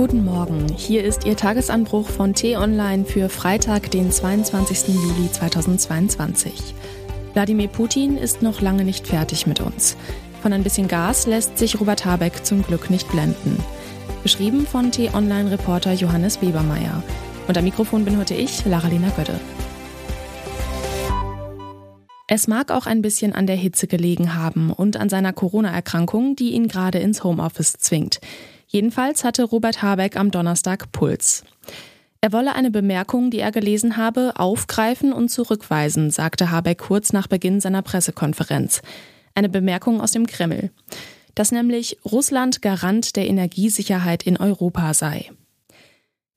Guten Morgen, hier ist Ihr Tagesanbruch von T-Online für Freitag, den 22. Juli 2022. Wladimir Putin ist noch lange nicht fertig mit uns. Von ein bisschen Gas lässt sich Robert Habeck zum Glück nicht blenden. Geschrieben von T-Online-Reporter Johannes Webermeier. Am Mikrofon bin heute ich, Lara-Lena Götte. Es mag auch ein bisschen an der Hitze gelegen haben und an seiner Corona-Erkrankung, die ihn gerade ins Homeoffice zwingt. Jedenfalls hatte Robert Habeck am Donnerstag Puls. Er wolle eine Bemerkung, die er gelesen habe, aufgreifen und zurückweisen, sagte Habeck kurz nach Beginn seiner Pressekonferenz. Eine Bemerkung aus dem Kreml. Dass nämlich Russland Garant der Energiesicherheit in Europa sei.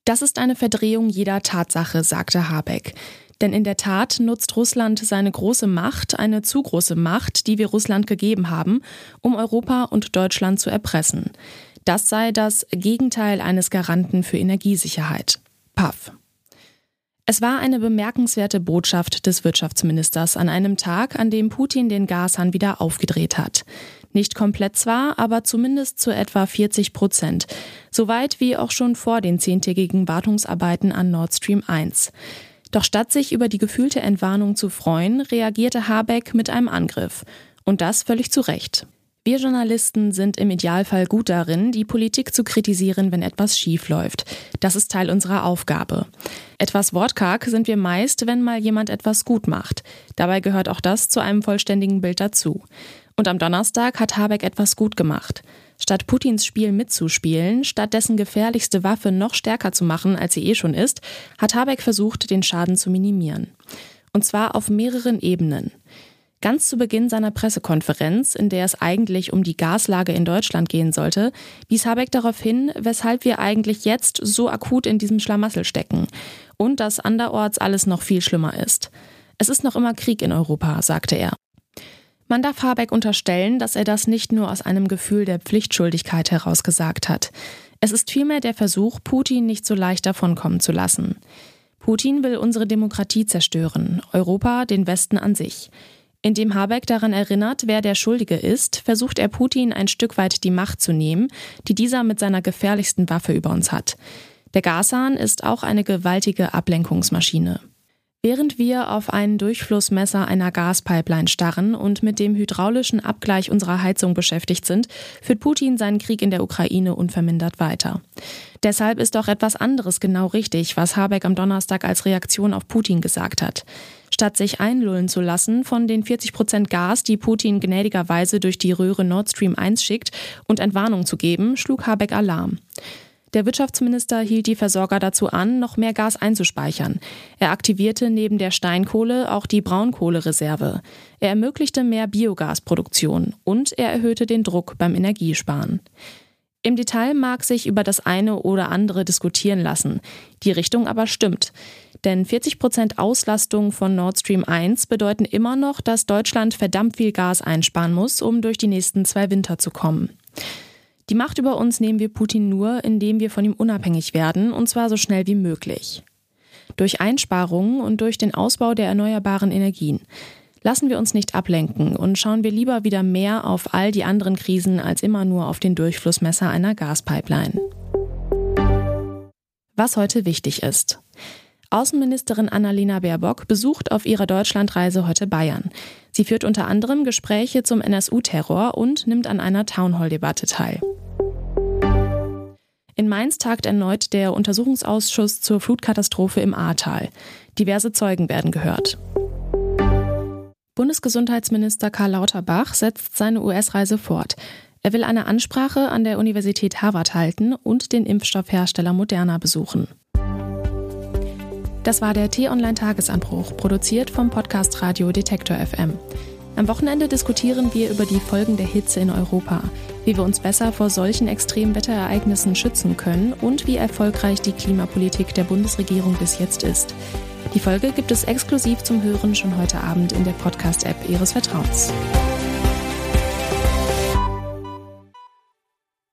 Das ist eine Verdrehung jeder Tatsache, sagte Habeck. Denn in der Tat nutzt Russland seine große Macht, eine zu große Macht, die wir Russland gegeben haben, um Europa und Deutschland zu erpressen. Das sei das Gegenteil eines Garanten für Energiesicherheit. Paff. Es war eine bemerkenswerte Botschaft des Wirtschaftsministers an einem Tag, an dem Putin den Gashahn wieder aufgedreht hat. Nicht komplett zwar, aber zumindest zu etwa 40 Prozent. Soweit wie auch schon vor den zehntägigen Wartungsarbeiten an Nord Stream 1. Doch statt sich über die gefühlte Entwarnung zu freuen, reagierte Habeck mit einem Angriff. Und das völlig zu Recht. Wir Journalisten sind im Idealfall gut darin, die Politik zu kritisieren, wenn etwas schief läuft. Das ist Teil unserer Aufgabe. Etwas wortkarg sind wir meist, wenn mal jemand etwas gut macht. Dabei gehört auch das zu einem vollständigen Bild dazu. Und am Donnerstag hat Habeck etwas gut gemacht. Statt Putins Spiel mitzuspielen, statt dessen gefährlichste Waffe noch stärker zu machen, als sie eh schon ist, hat Habeck versucht, den Schaden zu minimieren. Und zwar auf mehreren Ebenen. Ganz zu Beginn seiner Pressekonferenz, in der es eigentlich um die Gaslage in Deutschland gehen sollte, wies Habeck darauf hin, weshalb wir eigentlich jetzt so akut in diesem Schlamassel stecken und dass anderorts alles noch viel schlimmer ist. Es ist noch immer Krieg in Europa, sagte er. Man darf Habeck unterstellen, dass er das nicht nur aus einem Gefühl der Pflichtschuldigkeit heraus gesagt hat. Es ist vielmehr der Versuch, Putin nicht so leicht davonkommen zu lassen. Putin will unsere Demokratie zerstören, Europa den Westen an sich. Indem Habeck daran erinnert, wer der Schuldige ist, versucht er Putin ein Stück weit die Macht zu nehmen, die dieser mit seiner gefährlichsten Waffe über uns hat. Der Gashahn ist auch eine gewaltige Ablenkungsmaschine. Während wir auf ein Durchflussmesser einer Gaspipeline starren und mit dem hydraulischen Abgleich unserer Heizung beschäftigt sind, führt Putin seinen Krieg in der Ukraine unvermindert weiter. Deshalb ist auch etwas anderes genau richtig, was Habeck am Donnerstag als Reaktion auf Putin gesagt hat. Statt sich einlullen zu lassen von den 40 Prozent Gas, die Putin gnädigerweise durch die Röhre Nord Stream 1 schickt, und Entwarnung zu geben, schlug Habeck Alarm. Der Wirtschaftsminister hielt die Versorger dazu an, noch mehr Gas einzuspeichern. Er aktivierte neben der Steinkohle auch die Braunkohlereserve. Er ermöglichte mehr Biogasproduktion und er erhöhte den Druck beim Energiesparen. Im Detail mag sich über das eine oder andere diskutieren lassen. Die Richtung aber stimmt. Denn 40 Prozent Auslastung von Nord Stream 1 bedeuten immer noch, dass Deutschland verdammt viel Gas einsparen muss, um durch die nächsten zwei Winter zu kommen. Die Macht über uns nehmen wir Putin nur, indem wir von ihm unabhängig werden, und zwar so schnell wie möglich. Durch Einsparungen und durch den Ausbau der erneuerbaren Energien. Lassen wir uns nicht ablenken und schauen wir lieber wieder mehr auf all die anderen Krisen als immer nur auf den Durchflussmesser einer Gaspipeline. Was heute wichtig ist. Außenministerin Annalena Baerbock besucht auf ihrer Deutschlandreise heute Bayern. Sie führt unter anderem Gespräche zum NSU-Terror und nimmt an einer Townhall-Debatte teil. In Mainz tagt erneut der Untersuchungsausschuss zur Flutkatastrophe im Ahrtal. Diverse Zeugen werden gehört. Bundesgesundheitsminister Karl Lauterbach setzt seine US-Reise fort. Er will eine Ansprache an der Universität Harvard halten und den Impfstoffhersteller Moderna besuchen. Das war der T-Online-Tagesanbruch, produziert vom Podcast Radio Detektor FM. Am Wochenende diskutieren wir über die Folgen der Hitze in Europa, wie wir uns besser vor solchen extremen Wetterereignissen schützen können und wie erfolgreich die Klimapolitik der Bundesregierung bis jetzt ist. Die Folge gibt es exklusiv zum Hören schon heute Abend in der Podcast-App Ihres Vertrauens.